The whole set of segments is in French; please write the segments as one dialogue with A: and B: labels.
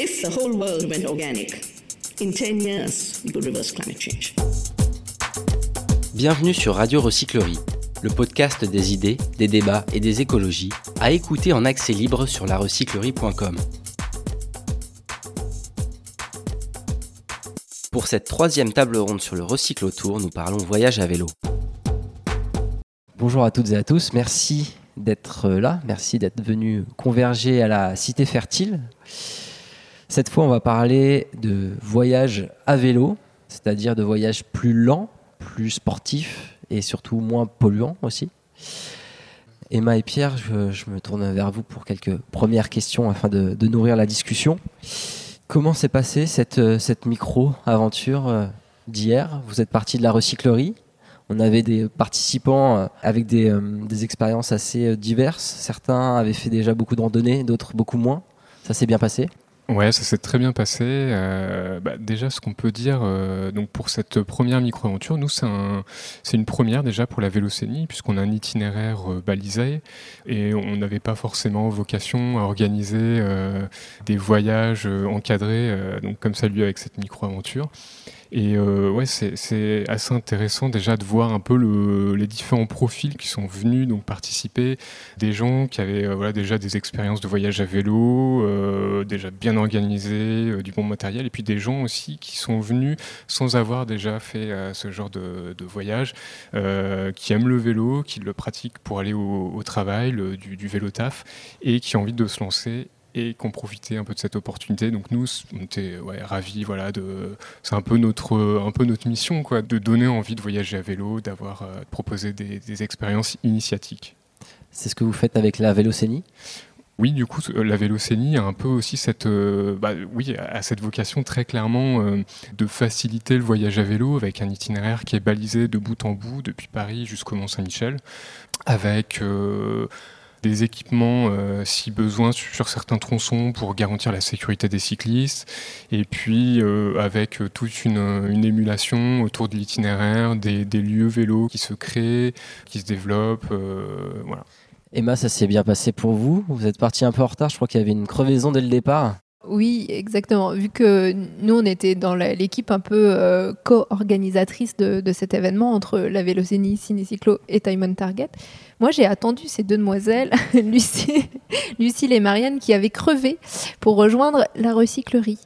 A: If the whole world went organic, in 10 years, we could reverse climate change.
B: Bienvenue sur Radio Recyclerie, le podcast des idées, des débats et des écologies, à écouter en accès libre sur larecyclerie.com. Pour cette troisième table ronde sur le recycle autour, nous parlons voyage à vélo. Bonjour à toutes et à tous, merci d'être là, merci d'être venu converger à la Cité Fertile. Cette fois, on va parler de voyage à vélo, c'est-à-dire de voyage plus lent, plus sportif et surtout moins polluant aussi. Emma et Pierre, je, me tourne vers vous pour quelques premières questions afin de, nourrir la discussion. Comment s'est passée cette, cette micro-aventure euh, d'hier? Vous êtes parti de la recyclerie. On avait des participants euh, avec des, euh, des expériences assez diverses. Certains avaient fait déjà beaucoup de randonnées, d'autres beaucoup moins. Ça s'est bien passé?
C: Ouais, ça s'est très bien passé. Euh, bah, déjà, ce qu'on peut dire euh, donc pour cette première micro-aventure, nous, c'est un, une première déjà pour la Vélocénie, puisqu'on a un itinéraire euh, balisé et on n'avait pas forcément vocation à organiser euh, des voyages encadrés, donc comme ça lui avec cette micro-aventure. Et euh, ouais, c'est assez intéressant déjà de voir un peu le, les différents profils qui sont venus donc participer, des gens qui avaient euh, voilà, déjà des expériences de voyage à vélo, euh, déjà bien organisés, du bon matériel, et puis des gens aussi qui sont venus sans avoir déjà fait ce genre de, voyage, qui aiment le vélo, qui le pratiquent pour aller au, travail, du, du vélo taf, et qui ont envie de se lancer et qu'on profitait un peu de cette opportunité. Donc nous, on était ouais, ravis. Voilà, de, c'est un peu notre, un peu notre mission, quoi, de donner envie de voyager à vélo, d'avoir euh, proposé des, des, expériences initiatiques.
B: C'est ce que vous faites avec la Vélocénie?
C: Oui, du coup, la Vélocénie a un peu aussi cette, euh, bah, oui, a cette vocation très clairement euh, de faciliter le voyage à vélo avec un itinéraire qui est balisé de bout en bout depuis Paris jusqu'au Mont-Saint-Michel, avec euh, des équipements euh, si besoin sur certains tronçons pour garantir la sécurité des cyclistes et puis euh, avec euh, toute une, une, émulation autour de l'itinéraire, des, des, lieux vélos qui se créent, qui se développent. Euh, voilà.
B: Emma, ça s'est bien passé pour vous Vous êtes parti un peu en retard, je crois qu'il y avait une crevaison dès le départ.
D: Oui, exactement. Vu que nous, on était dans l'équipe un peu euh, co-organisatrice de, de, cet événement entre la Vélocénie, Cinécyclo et Time Target, moi, j'ai attendu ces deux demoiselles, Lucie, Lucille et Marianne, qui avaient crevé pour rejoindre la recyclerie.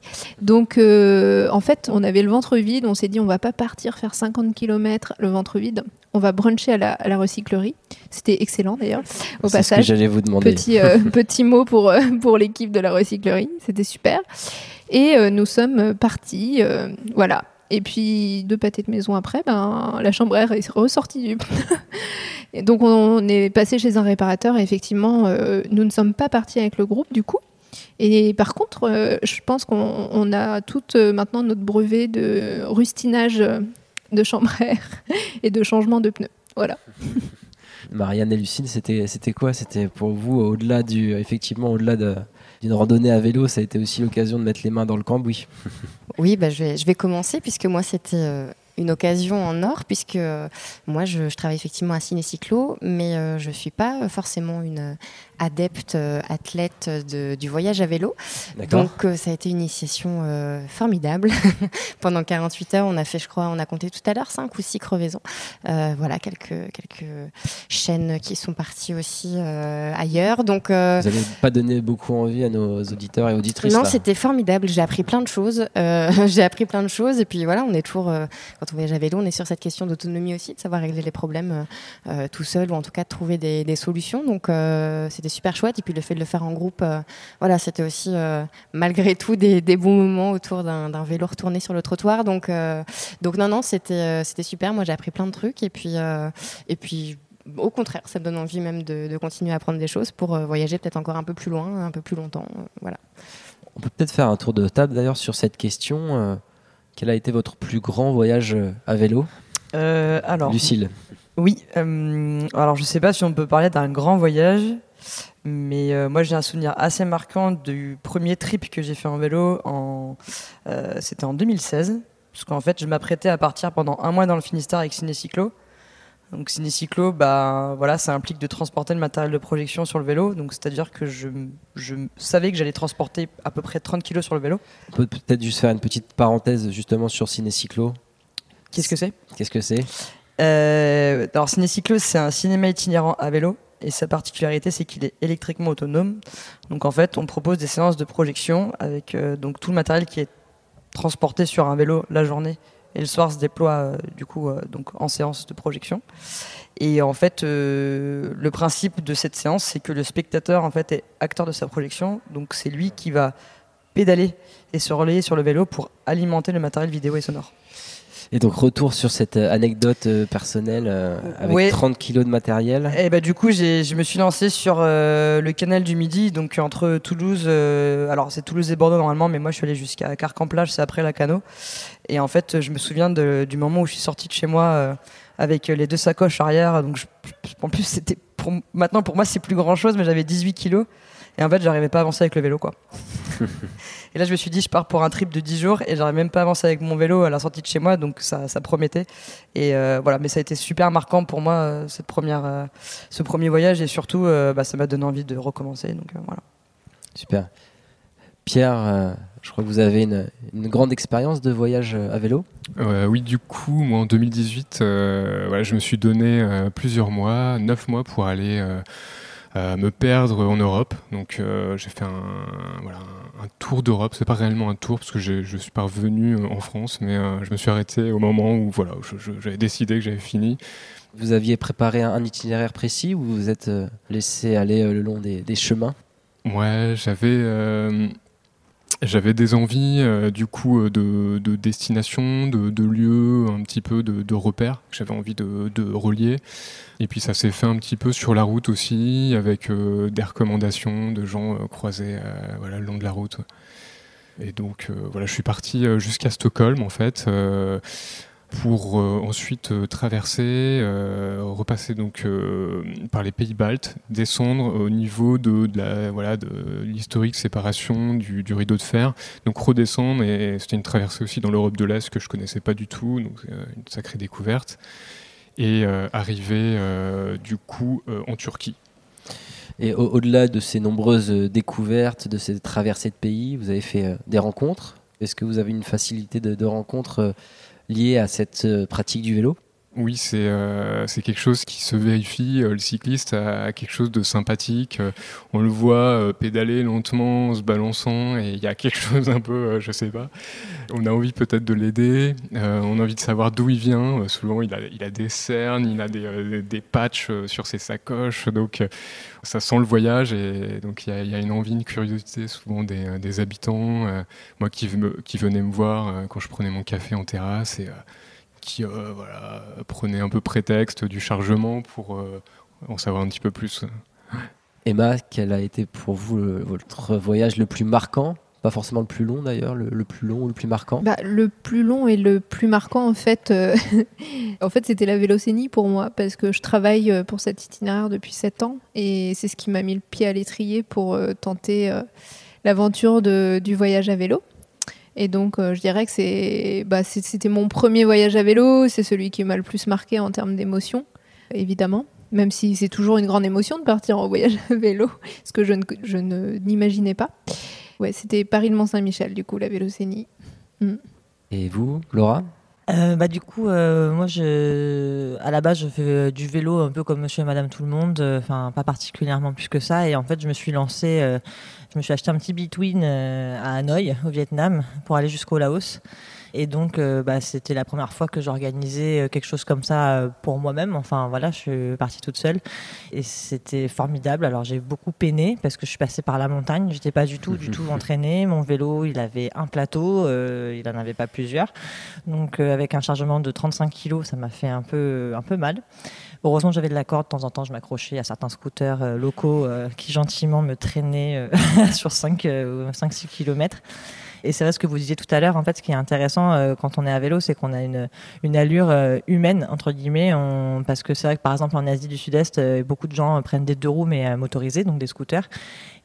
D: Donc, euh, en fait, on avait le ventre vide. On s'est dit, on va pas partir faire 50 km le ventre vide. On va bruncher à la, à la recyclerie. C'était excellent d'ailleurs. Au passage,
B: j'allais vous demander.
D: petit, euh, petit mot pour, euh, pour l'équipe de la recyclerie. C'était super. Et nous sommes partis. voilà. Et puis, deux pâtés de maison après, ben, la chambre est ressortie du. et donc, on est passé chez un réparateur et effectivement, euh, nous ne sommes pas partis avec le groupe du coup. Et par contre, euh, je pense qu'on on a tout euh, maintenant notre brevet de rustinage euh, de chambre air et de changement de pneus. Voilà.
B: Marianne et Lucille, c'était c'était quoi? C'était pour vous au-delà du effectivement au-delà de d'une randonnée à vélo, ça a été aussi l'occasion de mettre les mains dans le cambouis.
E: Oui, bah, je, vais, je vais commencer puisque moi c'était euh, une occasion en or puisque euh, moi je, travaille effectivement à Ciné-Cyclo, mais euh, je suis pas forcément une adepte euh, athlète de, du voyage à vélo. Donc euh, ça a été une initiation euh, formidable. Pendant 48 heures, on a fait, je crois, on a compté tout à l'heure 5 ou 6 crevaisons. Euh, voilà, quelques, quelques chaînes qui sont parties aussi euh, ailleurs. Donc,
B: Vous n'avez pas donné beaucoup envie à nos auditeurs et auditrices
E: Non, c'était formidable. J'ai appris plein de choses. J'ai appris plein de choses. Et puis voilà, on est toujours, quand on voyage à vélo, on est sur cette question d'autonomie aussi, de savoir régler les problèmes tout seul ou en tout cas de trouver des, des solutions. Donc c'était super chouette. Et puis le fait de le faire en groupe, euh, voilà, c'était aussi euh, malgré tout des, des, bons moments autour d'un vélo retourné sur le trottoir. Donc, euh, donc non, non, c'était c'était super. Moi, j'ai appris plein de trucs. Et puis, et puis au contraire, ça me donne envie même de, de continuer à apprendre des choses pour voyager peut-être encore un peu plus loin, un peu plus longtemps. voilà.
B: On peut peut-être faire un tour de table d'ailleurs sur cette question. quel a été votre plus grand voyage à vélo?
F: Euh, alors,
B: Lucille.
F: Oui, euh, alors je sais pas si on peut parler d'un grand voyage, mais euh, moi j'ai un souvenir assez marquant du premier trip que j'ai fait en vélo. En, euh, C'était en 2016, parce qu'en fait je m'apprêtais à partir pendant un mois dans le Finistère avec Ciné-Cyclo. Donc cinécyclo, bah voilà, ça implique de transporter le matériel de projection sur le vélo. Donc c'est-à-dire que je, je savais que j'allais transporter à peu près 30 kilos sur le vélo.
B: On peut peut-être juste faire une petite parenthèse justement sur Cinécyclo.
F: Qu'est-ce que c'est?
B: Qu'est-ce que c'est?
F: Euh, Alors Cinécyclo, c'est un cinéma itinérant à vélo. Et sa particularité, c'est qu'il est électriquement autonome. Donc en fait, on propose des séances de projection avec euh, donc tout le matériel qui est transporté sur un vélo la journée et le soir se déploie euh, du coup euh, donc en séance de projection. Et en fait, le principe de cette séance, c'est que le spectateur en fait est acteur de sa projection, donc c'est lui qui va pédaler et se relayer sur le vélo pour alimenter le matériel vidéo et sonore.
B: Et donc retour sur cette euh, anecdote euh, personnelle euh, avec
F: Ouais.
B: 30 kilos de matériel.
F: Et bah du coup, je me suis lancé sur le canal du Midi, donc entre Toulouse, alors c'est Toulouse et Bordeaux normalement, mais moi je suis allé jusqu'à Carcamplage, c'est après la Cano. Et en fait, je me souviens de- du moment où je suis sorti de chez moi avec les deux sacoches arrière. Donc je- en plus, c'était pour, maintenant pour moi c'est plus grand chose, mais j'avais 18 kilos. Et en fait, j'arrivais pas à avancer avec le vélo, quoi. et là, je me suis dit, je pars pour un trip de 10 jours et j'arrive même pas à avancer avec mon vélo à la sortie de chez moi, donc ça, ça promettait. Et euh, voilà, mais ça a été super marquant pour moi euh, cette première, euh, ce premier voyage et surtout, euh, bah, ça m'a donné envie de recommencer. Donc euh, voilà.
B: Super. Pierre, euh, je crois que vous avez une, une grande expérience de voyage à vélo?
C: Euh, oui, du coup, moi en 2018, euh, voilà, je me suis donné euh, plusieurs mois, neuf mois pour aller me perdre en Europe. Donc euh, j'ai fait un, voilà, un, un tour d'Europe. C'est pas réellement un tour parce que j'ai- je suis pas revenu euh, en France, mais euh, je me suis arrêté au moment où voilà, je- je- j'avais décidé que j'avais fini.
B: Vous aviez préparé un, un itinéraire précis ou vous vous êtes euh, laissé aller euh, le long des, des chemins?
C: Ouais, j'avais euh, j'avais des envies euh, du coup euh, de, de destination, de, de lieux, un petit peu de, repères que j'avais envie de, relier. Et puis ça s'est fait un petit peu sur la route aussi, avec euh, des recommandations de gens croisés voilà, le long de la route. Et donc voilà, je suis parti jusqu'à Stockholm en fait. Pour euh, ensuite euh, traverser, euh, repasser donc par les pays baltes, descendre au niveau de, la voilà de l'historique séparation du, rideau de fer, donc redescendre et c'était une traversée aussi dans l'Europe de l'Est que je connaissais pas du tout, donc une sacrée découverte et arriver du coup en Turquie.
B: Et au- au-delà de ces nombreuses découvertes, de ces traversées de pays, vous avez fait des rencontres. Est-ce que vous avez une facilité de, de rencontres euh, liée à cette euh, pratique du vélo?
C: Oui, c'est euh, c'est quelque chose qui se vérifie. Euh, Le cycliste a, quelque chose de sympathique. Euh, On le voit pédaler lentement, en se balançant, et il y a quelque chose un peu, je sais pas. On a envie peut-être de l'aider. on a envie de savoir d'où il vient. Souvent, il a, il a des cernes, il a des, des patchs sur ses sacoches, donc ça sent le voyage. Et donc il y a, y a une envie, une curiosité souvent des, des habitants. Moi qui, venais me voir quand je prenais mon café en terrasse et qui euh, voilà, prenait un peu prétexte du chargement pour euh, en savoir un petit peu plus.
B: Emma, quel a été pour vous le- votre voyage le plus marquant? Pas forcément le plus long d'ailleurs, le, le plus long ou le plus marquant?
D: Bah, le plus long et le plus marquant, en fait, euh, en fait c'était la Vélocénie pour moi, parce que je travaille pour cet itinéraire depuis 7 ans, et c'est ce qui m'a mis le pied à l'étrier pour euh, tenter euh, l'aventure de- du voyage à vélo. Et donc, euh, je dirais que c'est, bah, c'était mon premier voyage à vélo, c'est celui qui m'a le plus marqué en termes d'émotion, évidemment. Même si c'est toujours une grande émotion de partir en voyage à vélo, ce que je, ne, je ne- n'imaginais pas. Ouais, c'était Paris le Mont-Saint-Michel, du coup, la Vélocénie.
B: Et vous, Laura?
G: Euh, bah, du coup, euh, moi, je, à la base, je fais euh, du vélo un peu comme monsieur et madame tout le monde, enfin, pas particulièrement plus que ça. Et en fait, je me suis lancée, je me suis acheté un petit between à Hanoï, au Vietnam, pour aller jusqu'au Laos. Et donc, euh, bah, c'était la première fois que j'organisais euh, quelque chose comme ça euh, pour moi-même. Enfin, voilà, je suis partie toute seule. Et c'était formidable. Alors, j'ai beaucoup peiné parce que je suis passée par la montagne. J'étais pas du tout, du tout entraînée. Mon vélo, il avait un plateau, euh, il en avait pas plusieurs. Donc, euh, avec un chargement de 35 kg, ça m'a fait un peu, un peu mal. Heureusement, j'avais de la corde. De temps en temps, je m'accrochais à certains scooters euh, locaux qui gentiment me traînaient sur 5-6 km. Et c'est vrai ce que vous disiez tout à l'heure, en fait, ce qui est intéressant euh, quand on est à vélo, c'est qu'on a une, allure euh, humaine, entre guillemets, parce que c'est vrai que par exemple en Asie du Sud-Est, euh, beaucoup de gens prennent des deux roues mais motorisés, donc des scooters.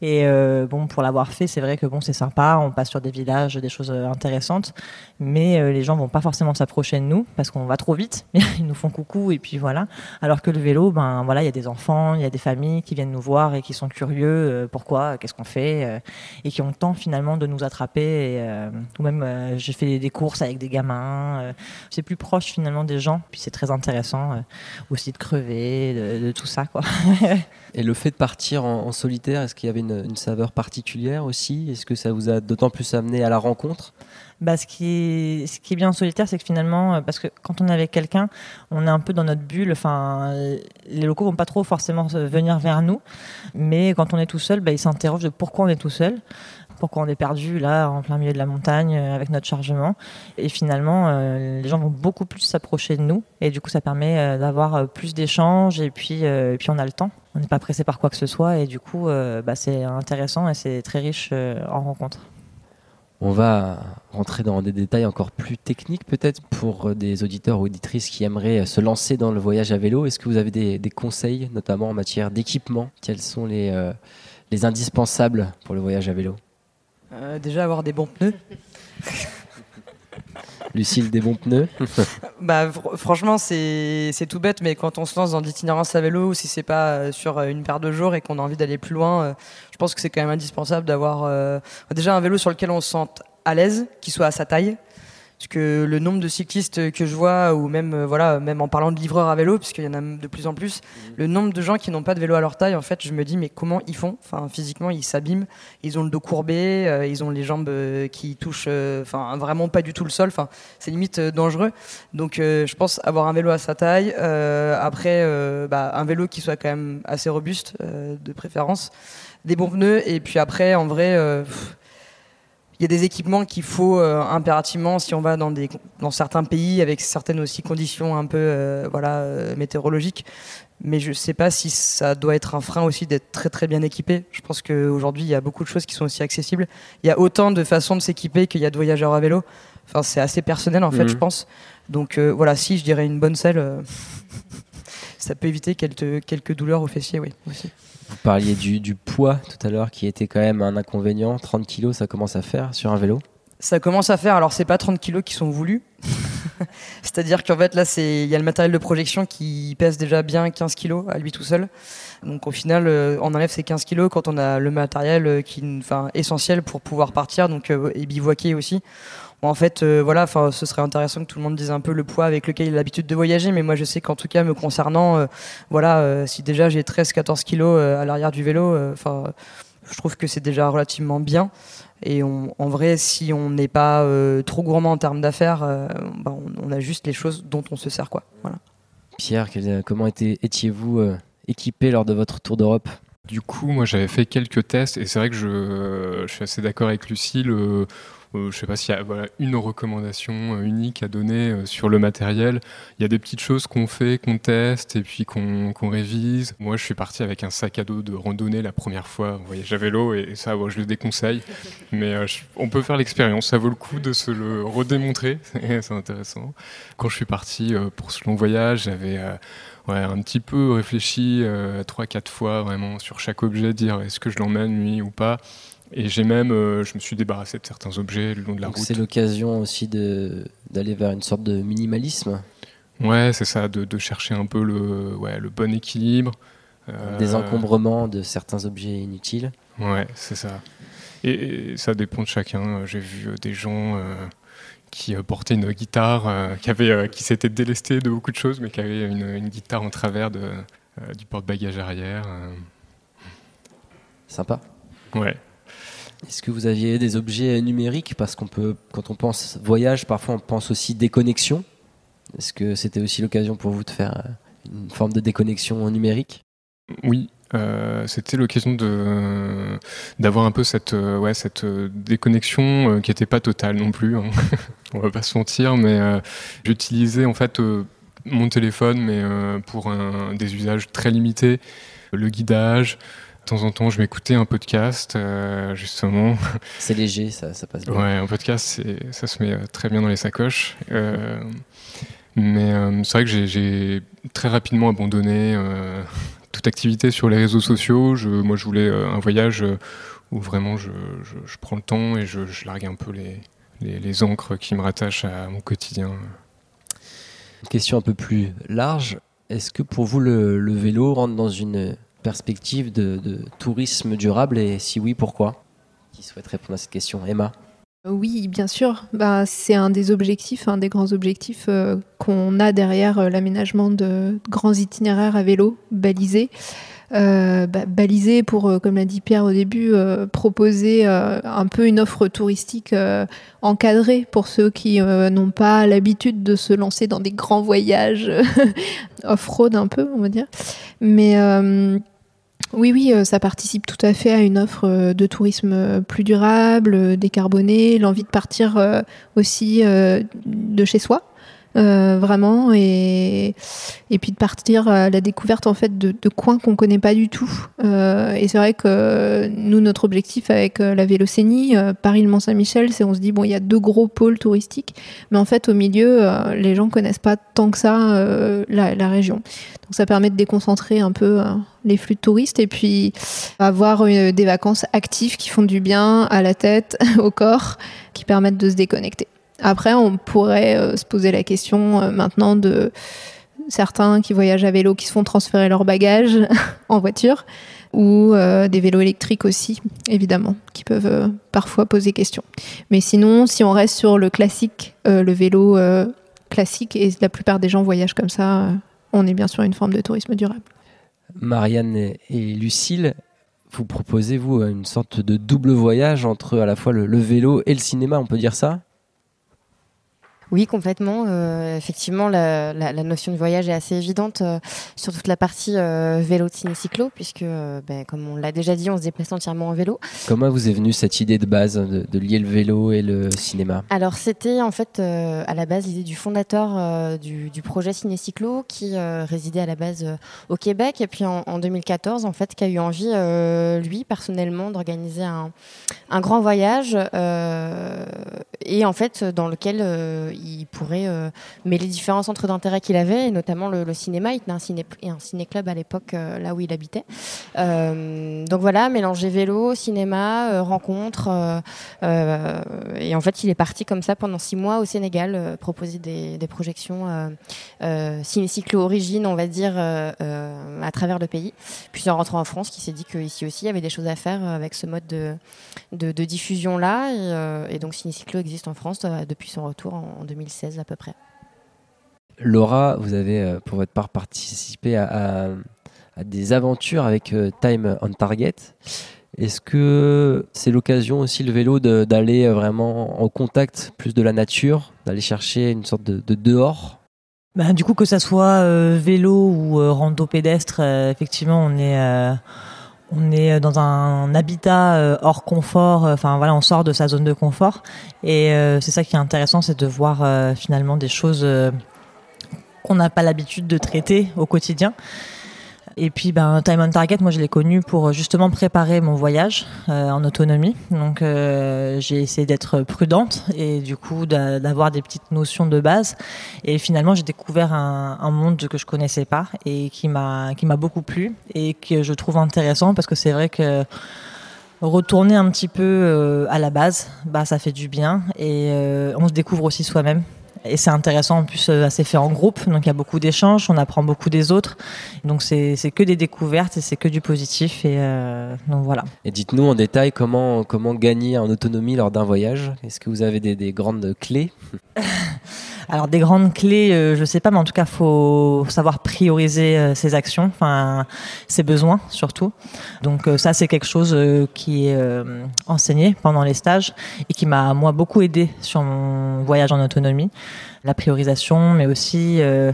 G: Et euh, bon, pour l'avoir fait, c'est vrai que bon, c'est sympa, on passe sur des villages, des choses euh, intéressantes, mais euh, les gens vont pas forcément s'approcher de nous parce qu'on va trop vite. Ils nous font coucou et puis voilà. Alors que le vélo, ben voilà, il y a des enfants, il y a des familles qui viennent nous voir et qui sont curieux, pourquoi, qu'est-ce qu'on fait, et qui ont le temps finalement de nous attraper. Et, ou même, j'ai fait des courses avec des gamins. c'est plus proche finalement des gens. Puis c'est très intéressant aussi de crever, de, de tout ça quoi.
B: Et le fait de partir en, en solitaire, est-ce qu'il y avait une, une saveur particulière aussi? Est-ce que ça vous a d'autant plus amené à la rencontre?
G: Bah, ce, qui est, ce qui est bien en solitaire, c'est que finalement, euh, parce que quand on est avec quelqu'un, on est un peu dans notre bulle. Enfin, les locaux vont pas trop forcément venir vers nous, mais quand on est tout seul, bah, ils s'interrogent de pourquoi on est tout seul. Pourquoi on est perdu là, en plein milieu de la montagne, euh, avec notre chargement. Et finalement, euh, les gens vont beaucoup plus s'approcher de nous. Et du coup, ça permet d'avoir plus d'échanges. Et puis, et puis, on a le temps. On n'est pas pressé par quoi que ce soit. Et du coup, euh, bah, c'est intéressant et c'est très riche euh, en rencontres.
B: On va rentrer dans des détails encore plus techniques peut-être pour euh, des auditeurs ou auditrices qui aimeraient se lancer dans le voyage à vélo. Est-ce que vous avez des, des conseils, notamment en matière d'équipement? Quels sont les, euh, les indispensables pour le voyage à vélo?
F: Euh, déjà avoir des bons pneus.
B: Lucille, des bons pneus?
F: Bah, fr- franchement, c'est tout bête, mais quand on se lance dans l'itinérance à vélo, ou si c'est pas euh, sur euh, une paire de jours et qu'on a envie d'aller plus loin, euh, je pense que c'est quand même indispensable d'avoir déjà un vélo sur lequel on se sente à l'aise, qui soit à sa taille. Parce que le nombre de cyclistes que je vois, ou même, euh, voilà, même en parlant de livreurs à vélo, puisqu'il y en a de plus en plus, le nombre de gens qui n'ont pas de vélo à leur taille, en fait, je me dis, mais comment ils font? Enfin, physiquement, ils s'abîment, ils ont le dos courbé, euh, ils ont les jambes euh, qui touchent, euh, enfin, vraiment pas du tout le sol. Enfin, c'est limite dangereux. Donc, je pense avoir un vélo à sa taille. après, bah, un vélo qui soit quand même assez robuste, de préférence, des bons pneus, et puis après, en vrai. pff, il y a des équipements qu'il faut euh, impérativement si on va dans, des, dans certains pays avec certaines aussi conditions un peu euh, voilà, euh, météorologiques. Mais je ne sais pas si ça doit être un frein aussi d'être très très bien équipé. Je pense qu'aujourd'hui, il y a beaucoup de choses qui sont aussi accessibles. Il y a autant de façons de s'équiper qu'il y a de voyageurs à vélo. Enfin, c'est assez personnel en fait,
B: Mhm.
F: je pense. Donc euh, voilà, si je dirais une bonne selle, ça peut éviter quelques, quelques douleurs aux fessiers, oui. Aussi.
B: Vous parliez du, du poids tout à l'heure qui était quand même un inconvénient. 30 kilos, ça commence à faire sur un vélo
F: Ça commence à faire, alors c'est pas 30 kilos qui sont voulus. C'est-à-dire qu'en fait là, il y a le matériel de projection qui pèse déjà bien 15 kilos à lui tout seul. Donc au final, euh, on enlève ces 15 kilos quand on a le matériel euh, qui, enfin, essentiel pour pouvoir partir, donc euh, et bivouaquer aussi. Bon, en fait, euh, voilà, enfin, ce serait intéressant que tout le monde dise un peu le poids avec lequel il a l'habitude de voyager, mais moi je sais qu'en tout cas me concernant, euh, voilà, euh, si déjà j'ai 13-14 kilos euh, à l'arrière du vélo, euh, enfin, je trouve que c'est déjà relativement bien. Et on- en vrai, si on n'est pas euh, trop gourmand en termes d'affaires, euh, bah, on, on a juste les choses dont on se sert, quoi. Voilà.
B: Pierre, quel- comment était- étiez-vous euh, équipé lors de votre tour d'Europe?
C: Du coup, moi, j'avais fait quelques tests et c'est vrai que je, je suis assez d'accord avec Lucille. Euh, euh, je sais pas s'il y a une recommandation euh, unique à donner euh, sur le matériel. Il y a des petites choses qu'on fait, qu'on teste et puis qu'on révise. Moi, je suis parti avec un sac à dos de randonnée la première fois en voyage à vélo et ça, je le déconseille. Mais euh, on peut faire l'expérience. Ça vaut le coup de se le redémontrer. c'est intéressant. Quand je suis parti euh, pour ce long voyage, j'avais euh, un petit peu réfléchi euh, trois, quatre fois vraiment sur chaque objet, dire est-ce que je l'emmène lui ou pas. Et j'ai même, euh, je me suis débarrassé de certains objets le long de la
B: Donc
C: route.
B: C'est l'occasion aussi d'aller vers une sorte de minimalisme,
C: Ouais, c'est ça, de, de chercher un peu le, ouais, le bon équilibre. Euh,
B: des encombrements de certains objets inutiles.
C: Ouais, c'est ça. Et, et ça dépend de chacun. J'ai vu euh, des gens euh, qui portaient une guitare, qui, avaient, euh, qui s'étaient délestés de beaucoup de choses, mais qui avaient une, une guitare en travers de, du porte-bagages arrière.
B: Sympa.
C: Ouais.
B: Est-ce que vous aviez des objets numériques? Parce qu'on peut, quand on pense voyage, parfois on pense aussi déconnexion. Est-ce que c'était aussi l'occasion pour vous de faire euh, une forme de déconnexion numérique?
C: Oui, euh, c'était l'occasion de d'avoir un peu cette euh, ouais cette déconnexion qui n'était pas totale non plus. hein. On va pas se mentir, mais j'utilisais en fait mon téléphone, mais pour des usages très limités, le guidage. Temps en temps, je m'écoutais un podcast, euh, justement.
B: C'est léger, ça, ça passe bien.
C: Ouais, un podcast, ça se met euh, très bien dans les sacoches. Euh, mais euh, c'est vrai que j'ai- très rapidement abandonné toute activité sur les réseaux sociaux. Je, moi, je voulais un voyage où vraiment je, je- je prends le temps et je, je largue un peu les, les, les encres qui me rattachent à mon quotidien.
B: Une question un peu plus large. Est-ce que pour vous, le, le vélo rentre dans une perspective de, tourisme durable Et si oui, pourquoi? Qui souhaite répondre à cette question? Emma?
D: Oui, bien sûr. Bah, c'est un des objectifs, un des grands objectifs euh, qu'on a derrière euh, l'aménagement de grands itinéraires à vélo balisés. Euh, bah, balisés pour, euh, comme l'a dit Pierre au début, euh, proposer euh, un peu une offre touristique encadrée pour ceux qui n'ont pas l'habitude de se lancer dans des grands voyages off-road un peu, on va dire. Mais oui, oui, ça participe tout à fait à une offre de tourisme plus durable, euh, décarboné, l'envie de partir aussi de chez soi. Euh, vraiment et, puis de partir à la découverte en fait de, coins qu'on connaît pas du tout. Euh, et c'est vrai que nous notre objectif avec euh, la Vélocénie euh, Paris Le Mont Saint-Michel c'est on se dit bon il y a deux gros pôles touristiques. Mais en fait au milieu euh, les gens connaissent pas tant que ça euh, la, région. Donc ça permet de déconcentrer un peu euh, les flux de touristes et puis avoir euh, des vacances actives qui font du bien à la tête, au corps, qui permettent de se déconnecter. Après, on pourrait euh, se poser la question euh, maintenant de certains qui voyagent à vélo qui se font transférer leurs bagages en voiture ou euh, des vélos électriques aussi, évidemment, qui peuvent parfois poser question. Mais sinon, si on reste sur le classique, le vélo classique, et la plupart des gens voyagent comme ça, on est bien sur une forme de tourisme durable.
B: Marianne et Lucille, vous proposez, vous, une sorte de double voyage entre à la fois le vélo et le cinéma, on peut dire ça?
E: Oui, complètement. Euh, effectivement, la, la- la notion de voyage est assez évidente euh, sur toute la partie euh, vélo, ciné-cyclo, puisque, ben, comme on l'a déjà dit, on se déplace entièrement en vélo.
B: Comment vous est venue cette idée de base de, de lier le vélo et le cinéma?
E: Alors, c'était en fait à la base l'idée du fondateur du, du projet ciné-cyclo qui résidait à la base au Québec, et puis en, en 2014, en fait, qui a eu envie, lui, personnellement, d'organiser un, un grand voyage, et en fait, dans lequel il pourrait euh, mêler différents centres d'intérêt qu'il avait, et notamment le, cinéma. Il tenait un, ciné, un ciné-club à l'époque, euh, là où il habitait. Euh, donc voilà, mélanger vélo, cinéma, euh, et en fait, il est parti comme ça pendant six mois au Sénégal, proposer des, des projections euh, euh, ciné-cyclo origine, on va dire, à travers le pays. Puis en rentrant en France, qui s'est dit qu'ici aussi, il y avait des choses à faire avec ce mode de, diffusion-là. Et, euh, et donc, ciné-cyclo existe en France depuis son retour en, en 2016 à peu près.
B: Laura, vous avez euh, pour votre part participé à, à- à des aventures avec euh, Time on Target. Est-ce que c'est l'occasion aussi le vélo d'aller euh, vraiment en contact plus de la nature, d'aller chercher une sorte de, de dehors?
G: Ben, du coup, que ça soit euh, vélo ou euh, rando pédestre, euh, effectivement, on est, euh, on est dans un habitat euh, hors confort. euh, Enfin, voilà, on sort de sa zone de confort. Et euh, c'est ça qui est intéressant, c'est de voir euh, finalement des choses euh, qu'on n'a pas l'habitude de traiter au quotidien. Et puis, ben, Time on Target, moi, je l'ai connu pour justement préparer mon voyage euh, en autonomie. Donc, euh, j'ai essayé d'être prudente et du coup d'a- d'avoir des petites notions de base. Et finalement, j'ai découvert un, monde que je connaissais pas et qui m'a beaucoup plu et que je trouve intéressant parce que c'est vrai que retourner un petit peu euh, à la base, bah ça fait du bien et on se découvre aussi soi-même. Et c'est intéressant en plus, euh, c'est fait en groupe, donc il y a beaucoup d'échanges, on apprend beaucoup des autres. Donc c'est c'est que des découvertes et c'est que du positif. Et euh, donc voilà.
B: Et dites-nous en détail comment, comment gagner en autonomie lors d'un voyage. Est-ce que vous avez des, des grandes clés?
G: Alors des grandes clés, euh, je sais pas, mais en tout cas, faut savoir prioriser euh, ses actions, enfin ses besoins surtout. Donc euh, ça, c'est quelque chose euh, qui est euh, enseigné pendant les stages et qui m'a moi beaucoup aidé sur mon voyage en autonomie. La priorisation, mais aussi euh,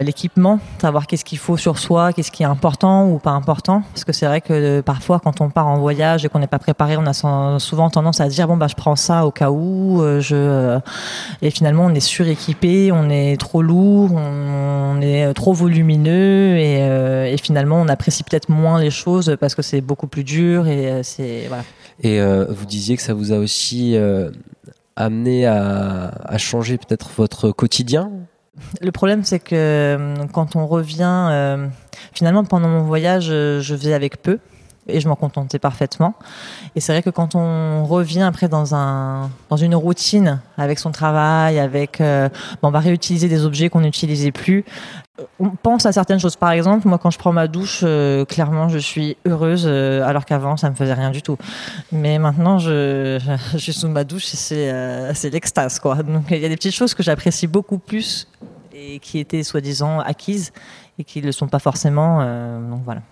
G: l'équipement, savoir qu'est-ce qu'il faut sur soi, qu'est-ce qui est important ou pas important. Parce que c'est vrai que euh, parfois, quand on part en voyage et qu'on n'est pas préparé, on a souvent tendance à dire bon bah je prends ça au cas où. euh, je euh, et finalement on est suréquipé, on est trop lourd, on, est trop volumineux et, finalement on apprécie peut-être moins les choses parce que c'est beaucoup plus dur et c'est.
B: Et vous disiez que ça vous a aussi amené à changer peut-être votre quotidien.
G: Le problème, c'est que euh, quand on revient, euh, finalement, pendant mon voyage, euh, je faisais avec peu et je m'en contentais parfaitement. Et c'est vrai que quand on revient après dans un dans une routine avec son travail, avec euh, on va réutiliser des objets qu'on n'utilisait plus. On pense à certaines choses. Par exemple, moi, quand je prends ma douche, euh, clairement, je suis heureuse, euh, alors qu'avant, ça me faisait rien du tout. Mais maintenant, je, suis sous ma douche et c'est euh, c'est l'extase, quoi. Donc, il y a des petites choses que j'apprécie beaucoup plus et qui étaient soi-disant acquises et qui ne le sont pas forcément. donc voilà.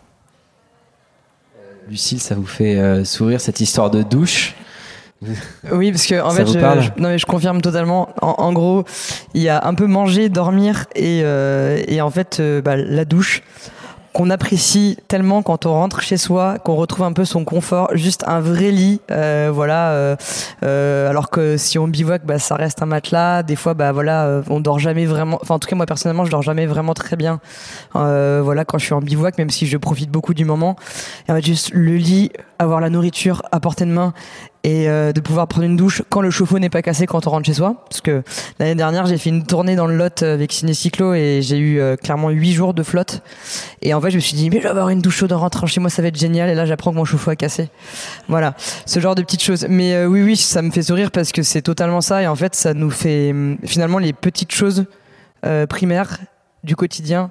B: Lucille, ça vous fait sourire cette histoire de douche?
F: Oui, parce que en fait, je, non, mais je confirme totalement. En, en gros, il y a un peu manger, dormir et, euh, et en fait, euh, bah, la douche qu'on apprécie tellement quand on rentre chez soi, qu'on retrouve un peu son confort, juste un vrai lit, euh, voilà. euh, euh, alors que si on bivouac, bah, ça reste un matelas. Des fois, bah voilà, euh, on dort jamais vraiment. Enfin, en tout cas, moi personnellement, je dors jamais vraiment très bien. Euh, voilà, quand je suis en bivouac, même si je profite beaucoup du moment. Et en fait, juste le lit, avoir la nourriture à portée de main et euh, de pouvoir prendre une douche quand le chauffe-eau n'est pas cassé quand on rentre chez soi. Parce que l'année dernière, j'ai fait une tournée dans le Lot avec Ciné Cyclo et j'ai eu euh, clairement 8 jours de flotte. Et en fait, je me suis dit, mais je vais avoir une douche chaude en rentrant chez moi, ça va être génial. Et là, j'apprends que mon chauffe-eau a cassé. Voilà, ce genre de petites choses. Mais euh, oui, oui, ça me fait sourire parce que c'est totalement ça. Et en fait, ça nous fait hum, finalement les petites choses euh, primaires du quotidien.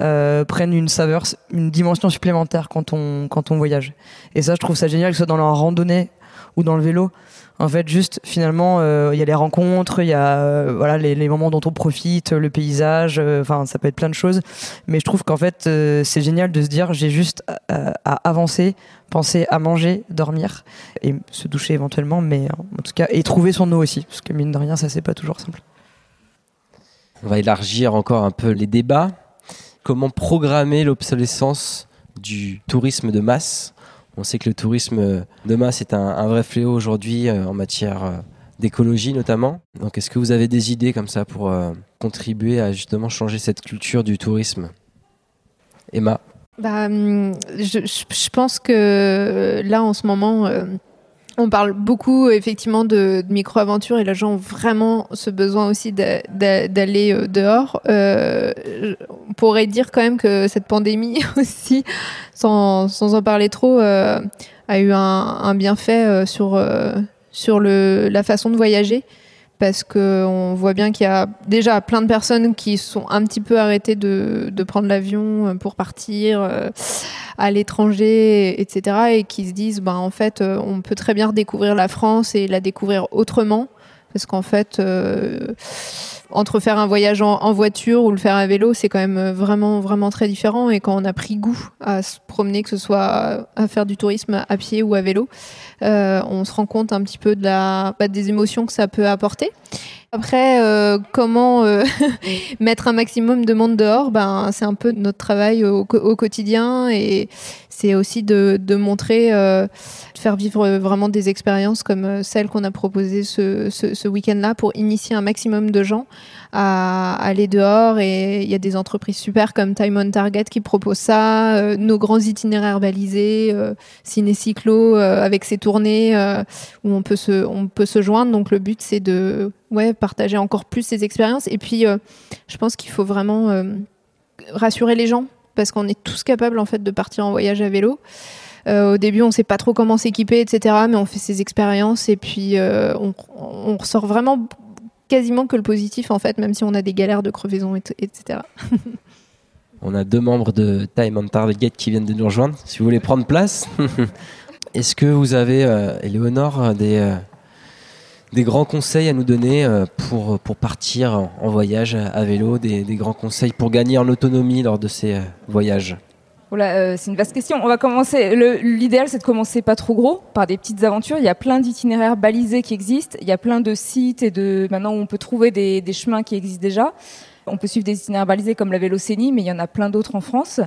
F: euh, prennent une saveur, une dimension supplémentaire quand on, quand on voyage. Et ça, je trouve ça génial, que ce soit dans la randonnée ou dans le vélo. En fait, juste finalement, euh, il y a les rencontres, il y a euh, voilà les, moments dont on profite, le paysage. euh, Enfin, ça peut être plein de choses. Mais je trouve qu'en fait, c'est génial de se dire j'ai juste à, à avancer, penser à manger, dormir et se doucher éventuellement, mais en tout cas et trouver son eau aussi, parce que mine de rien, ça c'est pas toujours simple.
B: On va élargir encore un peu les débats. Comment programmer l'obsolescence du tourisme de masse On sait que le tourisme de masse est un, vrai fléau aujourd'hui euh, en matière euh, d'écologie notamment. Donc est-ce que vous avez des idées comme ça pour euh, contribuer à justement changer cette culture du tourisme? Emma?
D: Bah, hum, je, pense que euh, là, en ce moment, euh, on parle beaucoup effectivement de, micro-aventures et les gens ont vraiment ce besoin aussi d'a- d'a- d'aller euh, dehors. Euh, on pourrait dire quand même que cette pandémie aussi, sans, en parler trop, euh, a eu un, bienfait euh, sur, euh, sur le, la façon de voyager. Parce qu'on voit bien qu'il y a déjà plein de personnes qui sont un petit peu arrêtées de, prendre l'avion euh, pour partir euh, à l'étranger, etc. Et qui se disent, ben, en fait, euh, on peut très bien redécouvrir la France et la découvrir autrement. Parce qu'en fait, euh, entre faire un voyage en, voiture ou le faire à vélo, c'est quand même vraiment, vraiment très différent. Et quand on a pris goût à se promener, que ce soit à faire du tourisme à pied ou à vélo, euh, on se rend compte un petit peu bah, des émotions que ça peut apporter. Après, euh, comment mettre un maximum de monde dehors ben, C'est un peu notre travail au, quotidien et c'est aussi de, montrer, faire vivre vraiment des expériences comme euh, celle qu'on a proposée ce, ce, week-end-là pour initier un maximum de gens à aller dehors. Et il y a des entreprises super comme Time on Target qui proposent ça, euh, nos grands itinéraires balisés, euh, Ciné Cyclo euh, avec ses tournées euh, où on peut, se, on peut se joindre. Donc le but, c'est de ouais, partager encore plus ces expériences. Et puis, euh, je pense qu'il faut vraiment euh, rassurer les gens parce qu'on est tous capables en fait de partir en voyage à vélo. Euh, au début, on sait pas trop comment s'équiper, etc. Mais on fait ces expériences et puis euh, on, ressort vraiment quasiment que le positif en fait, même si on a des galères de crevaison, etc.
B: On a deux membres de Time on Target qui viennent de nous rejoindre. Si vous voulez prendre place, est-ce que vous avez, euh, Éléonore, des, euh, grands conseils à nous donner pour, partir en, voyage à vélo, des, des grands conseils pour gagner en autonomie lors de ces voyages?
H: Euh, c'est une vaste question. On va commencer. L'idéal, c'est de commencer pas trop gros, par des petites aventures. Il y a plein d'itinéraires balisés qui existent. Il y a plein de sites et de maintenant où on peut trouver des, chemins qui existent déjà. On peut suivre des itinéraires balisés comme la Vélocénie, mais il y en a plein d'autres en France.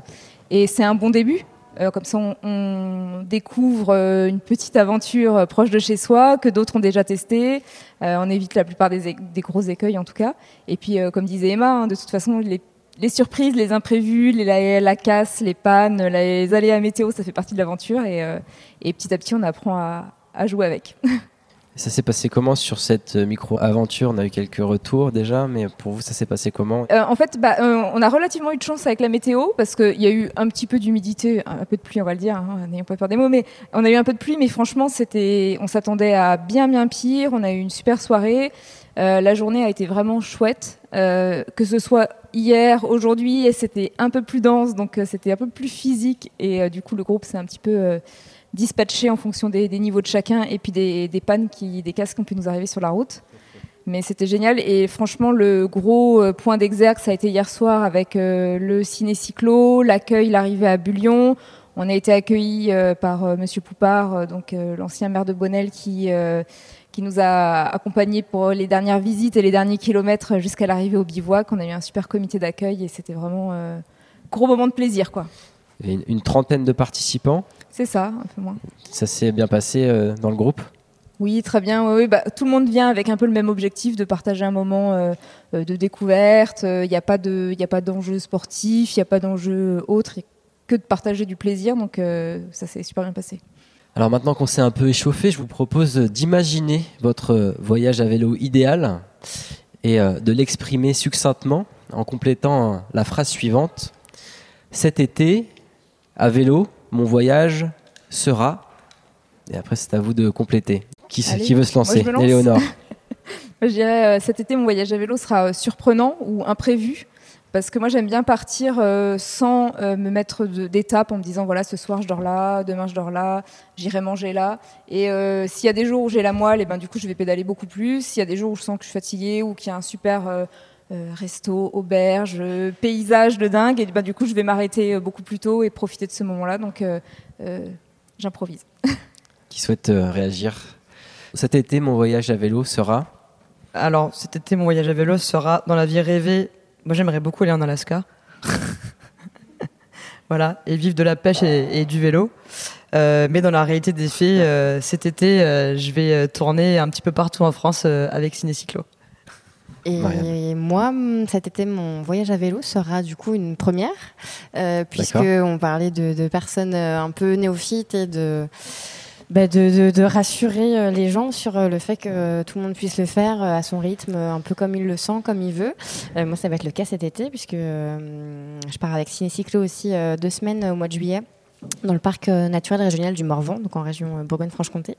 H: Et c'est un bon début. Euh, comme ça, on, découvre euh, une petite aventure euh, proche de chez soi que d'autres ont déjà testé. Euh, on évite la plupart des, des gros écueils, en tout cas. Et puis, comme disait Emma, hein, de toute façon, les, les surprises, les imprévus, les, la, casse, les pannes, les aléas météo, ça fait partie de l'aventure. Et, euh, et petit à petit, on apprend à jouer avec.
B: Ça s'est passé comment sur cette euh, micro-aventure? On a eu quelques retours déjà, mais pour vous, ça s'est passé comment?
H: Euh, en fait, bah, euh, on a relativement eu de chance avec la météo parce qu'il y a eu un petit peu d'humidité, un peu de pluie, on va le dire, hein, n'ayons pas peur des mots, mais on a eu un peu de pluie, mais franchement, c'était, on s'attendait à bien bien pire. On a eu une super soirée. La journée a été vraiment chouette, que ce soit hier, aujourd'hui, c'était un peu plus dense, donc c'était un peu plus physique, et du coup, le groupe s'est un petit peu euh, dispatché en fonction des, niveaux de chacun et puis des, pannes, des casques qui ont pu nous arriver sur la route. Mais c'était génial et franchement le gros euh, point d'exergue ça a été hier soir avec euh, le ciné cyclo, l'accueil, l'arrivée à Bullion. On a été accueillis euh, par euh, Monsieur Poupard, donc l'ancien maire de Bonnel qui qui nous a accompagnés pour les dernières visites et les derniers kilomètres jusqu'à l'arrivée au bivouac. On a eu un super comité d'accueil et c'était vraiment euh, gros moment de plaisir quoi.
B: Une, une trentaine de participants.
H: C'est ça, un peu moins.
B: Ça s'est bien passé euh, dans le groupe?
H: Oui, très bien. Oui, oui, bah, tout le monde vient avec un peu le même objectif de partager un moment euh, euh, de découverte. Il n'y a pas de, il a pas d'enjeu sportif, il n'y a pas d'enjeu autre, que de partager du plaisir. Donc euh, ça s'est super bien passé.
B: Alors maintenant qu'on s'est un peu échauffé, je vous propose d'imaginer votre voyage à vélo idéal et de l'exprimer succinctement en complétant la phrase suivante. Cet été, à vélo, mon voyage sera... Et après, c'est à vous de compléter. Qui, c'est-
H: Allez,
B: qui veut se
H: moi,
B: lancer
H: lance.
B: Éléonore.
H: Moi, je dirais euh, cet été, mon voyage à vélo sera euh, surprenant ou imprévu. Parce que moi, j'aime bien partir euh, sans me mettre d'étape en me disant voilà, ce soir je dors là, demain je dors là, j'irai manger là. Et s'il y a des jours où j'ai la moelle, et ben, du coup, je vais pédaler beaucoup plus. S'il y a des jours où je sens que je suis fatiguée ou qu'il y a un super euh, resto, auberge, paysage de dingue, et ben, du coup, je vais m'arrêter euh, beaucoup plus tôt et profiter de ce moment-là. Donc, euh, euh, j'improvise.
B: Qui souhaite euh, réagir Cet été, mon voyage à vélo sera...
F: Alors, cet été, mon voyage à vélo sera dans la vie rêvée. Moi, j'aimerais beaucoup aller en Alaska. voilà, et vivre de la pêche et, et du vélo. Euh, mais dans la réalité des faits, euh, cet été, euh, je vais tourner un petit peu partout en France euh, avec Ciné-Cyclo.
E: Et
B: Marianne.
E: moi, cet été, mon voyage à vélo sera du coup une première, euh, puisque on parlait de, de personnes euh, un peu néophytes et de, bah, de, de- de rassurer euh, les gens sur euh, le fait que tout le monde puisse le faire à son rythme, un peu comme il le sent, comme il veut. Euh, moi, ça va être le cas cet été, puisque euh, je pars avec Ciné Cyclo aussi euh, deux semaines au mois de juillet dans le parc euh, naturel régional du Morvan, donc en région euh, Bourgogne-Franche-Comté.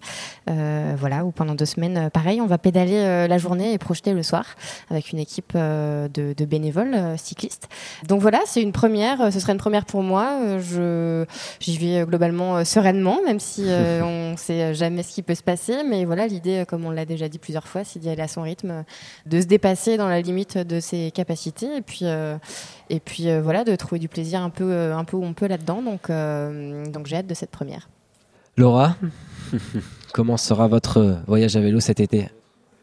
E: Euh, voilà, où pendant deux semaines, pareil, on va pédaler euh, la journée et projeter le soir avec une équipe euh, de, de bénévoles cyclistes. Donc voilà, c'est une première. Ce serait une première pour moi. Je j'y vais globalement sereinement, même si on sait jamais ce qui peut se passer. Mais voilà, l'idée, comme on l'a déjà dit plusieurs fois, c'est d'y aller à son rythme, de se dépasser dans la limite de ses capacités, et puis et puis euh, voilà, de trouver du plaisir un peu euh, un peu où on peut là-dedans. Donc euh, donc j'ai hâte de cette première.
B: Laura, comment sera votre voyage à vélo cet été?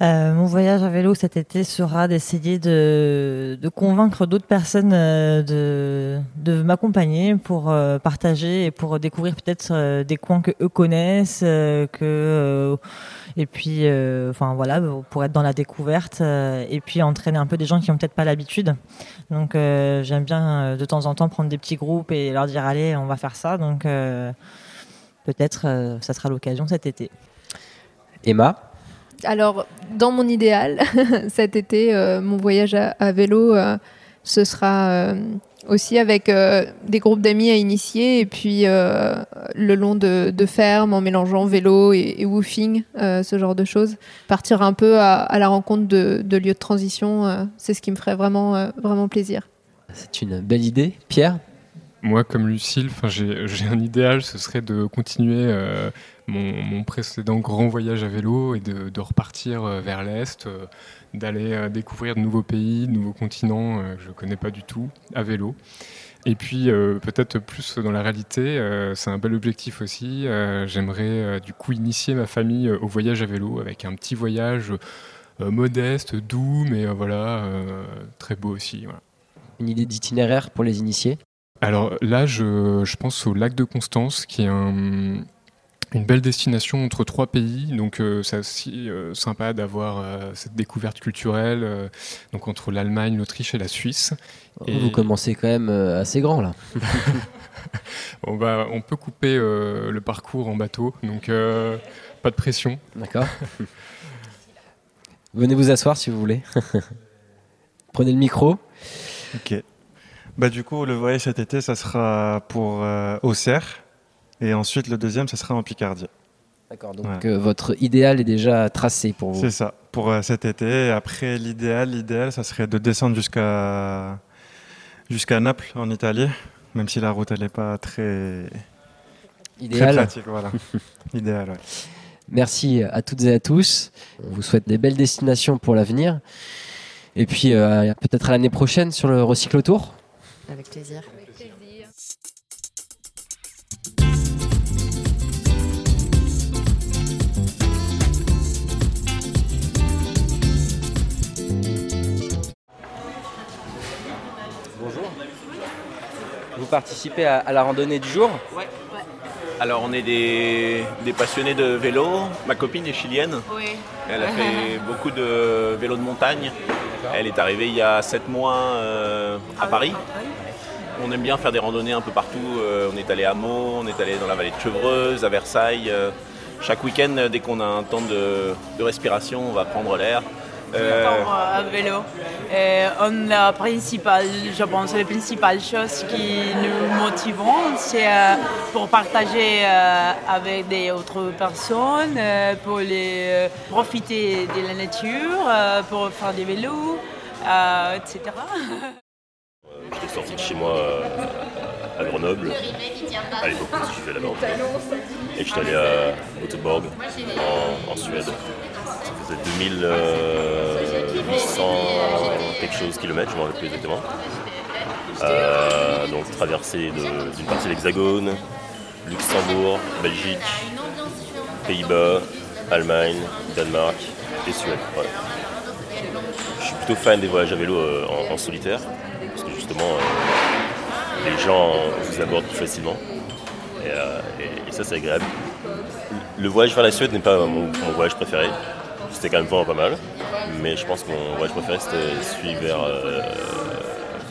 G: Euh, mon voyage à vélo cet été sera d'essayer de, convaincre d'autres personnes euh, de, m'accompagner pour euh, partager et pour découvrir peut-être des coins que eux connaissent, que et puis enfin voilà pour être dans la découverte et puis entraîner un peu des gens qui ont peut-être pas l'habitude. Donc j'aime bien de temps en temps prendre des petits groupes et leur dire allez on va faire ça. Donc peut-être ça sera l'occasion cet été.
B: Emma?
D: Alors, dans mon idéal, cet été, euh, mon voyage à, vélo, euh, ce sera euh, aussi avec des groupes d'amis à initier et puis le long de, fermes en mélangeant vélo et, woofing, ce genre de choses. Partir un peu à, la rencontre de, de lieux de transition, c'est ce qui me ferait vraiment, vraiment plaisir.
B: C'est une belle idée. Pierre?
C: Moi, comme Lucille, j'ai un idéal, ce serait de continuer euh, mon, précédent grand voyage à vélo et de, repartir euh, vers l'Est, euh, d'aller découvrir de nouveaux pays, de nouveaux continents que je ne connais pas du tout, à vélo. Et puis, peut-être plus dans la réalité, c'est un bel objectif aussi. J'aimerais du coup initier ma famille au voyage à vélo avec un petit voyage modeste, doux, mais voilà, très beau aussi.
B: Une idée d'itinéraire pour les initiés?
C: Alors là, je, je pense au lac de Constance, qui est un- une belle destination entre trois pays. Donc euh, c'est aussi euh, sympa d'avoir euh, cette découverte culturelle euh, donc entre l'Allemagne, l'Autriche et la Suisse. Et-
B: Vous commencez quand même euh, assez grand là.
C: On, va, on peut couper euh, le parcours en bateau, donc euh, pas de pression.
B: D'accord Venez vous asseoir si vous voulez. Prenez le micro.
I: Ok. Bah, du coup, le voyage cet été, ça sera pour euh, Auxerre. Et ensuite, le deuxième, ça sera en Picardie.
B: D'accord, donc
I: Ouais.
B: euh, votre idéal est déjà tracé pour vous.
I: C'est ça, pour euh, cet été. Et après, l'idéal, l'idéal, ça serait de descendre jusqu'à jusqu'à Naples, en Italie. Même si la route, elle n'est pas très, très
B: Idéal.
I: pratique. Voilà. Idéal, ouais.
B: Merci à toutes et à tous. On vous souhaite des belles destinations pour l'avenir. Et puis euh, peut-être à l'année prochaine sur le Recycle Tour.
E: Avec plaisir.
B: Bonjour. Vous participez à, à la randonnée du jour?
J: Alors on est des, des passionnés de vélo. Ma copine est chilienne. Elle a fait beaucoup de vélo de montagne. Elle est arrivée il y a 7 mois euh, à Paris. On aime bien faire des randonnées un peu partout. Euh, on est allé à Meaux, on est allé dans la vallée de Chevreuse, à Versailles. Euh, chaque week-end, dès qu'on a un temps de, de respiration, on va prendre l'air. Euh,
K: à vélo. Et on, la principale, je pense, la principale chose qui nous motivons, c'est euh, pour partager euh, avec des autres personnes, euh, pour les, euh, profiter de la nature, euh, pour faire des vélos, euh, etc.
L: J'étais sorti de chez moi euh, à Grenoble, à l'époque où je vivais là-bas. Et j'étais allé à Göteborg, en, en Suède. Faisait 2800 quelque chose kilomètres, je ne me rappelle plus exactement. Euh, donc traversée de- d'une partie de l'Hexagone, Luxembourg, Belgique, Pays-Bas, Allemagne, Danemark et Suède. Je suis plutôt fan des voyages à vélo euh, en, solitaire, parce que justement, euh, les gens vous abordent plus facilement. Et, ça, c'est agréable. Le voyage vers la Suède n'est pas mon voyage préféré. C'était quand même pas mal. Mais je pense que mon voyage préféré, c'était celui vers, euh,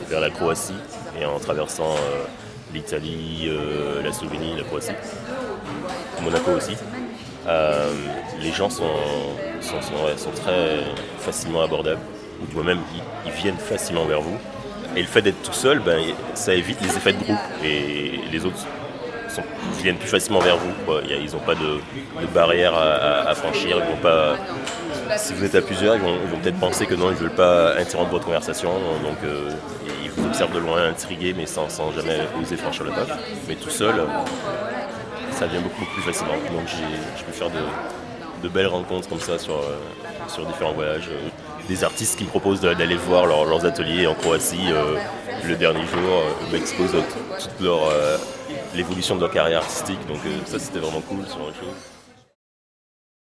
L: vers la Croatie, et en traversant euh, l'Italie, euh, la Slovénie, la Croatie. Monaco aussi. Les gens sont, sont, sont- ouais, très facilement abordables, ou du moins même ils, ils viennent facilement vers vous. Et le fait d'être tout seul, ben, ça évite les effets de groupe et les autres sont- viennent plus facilement vers vous. ils n'ont pas de, barrière à, franchir. Ils si vous êtes à plusieurs, ils vont, ils peut-être penser que non, ils ne veulent pas interrompre votre conversation. Donc euh, ils vous observent de loin, intrigués, mais sans, jamais oser franchir le pas. Mais tout seul, ça vient beaucoup, plus facilement. Donc j'ai, peux faire de, belles rencontres comme ça sur, euh, sur différents voyages. Des artistes qui me proposent d'aller voir leur- leurs ateliers en Croatie euh, le dernier jour, euh, m'exposent toute leur, l'évolution de leur carrière artistique. Donc euh, ça c'était vraiment cool, ce genre de choses.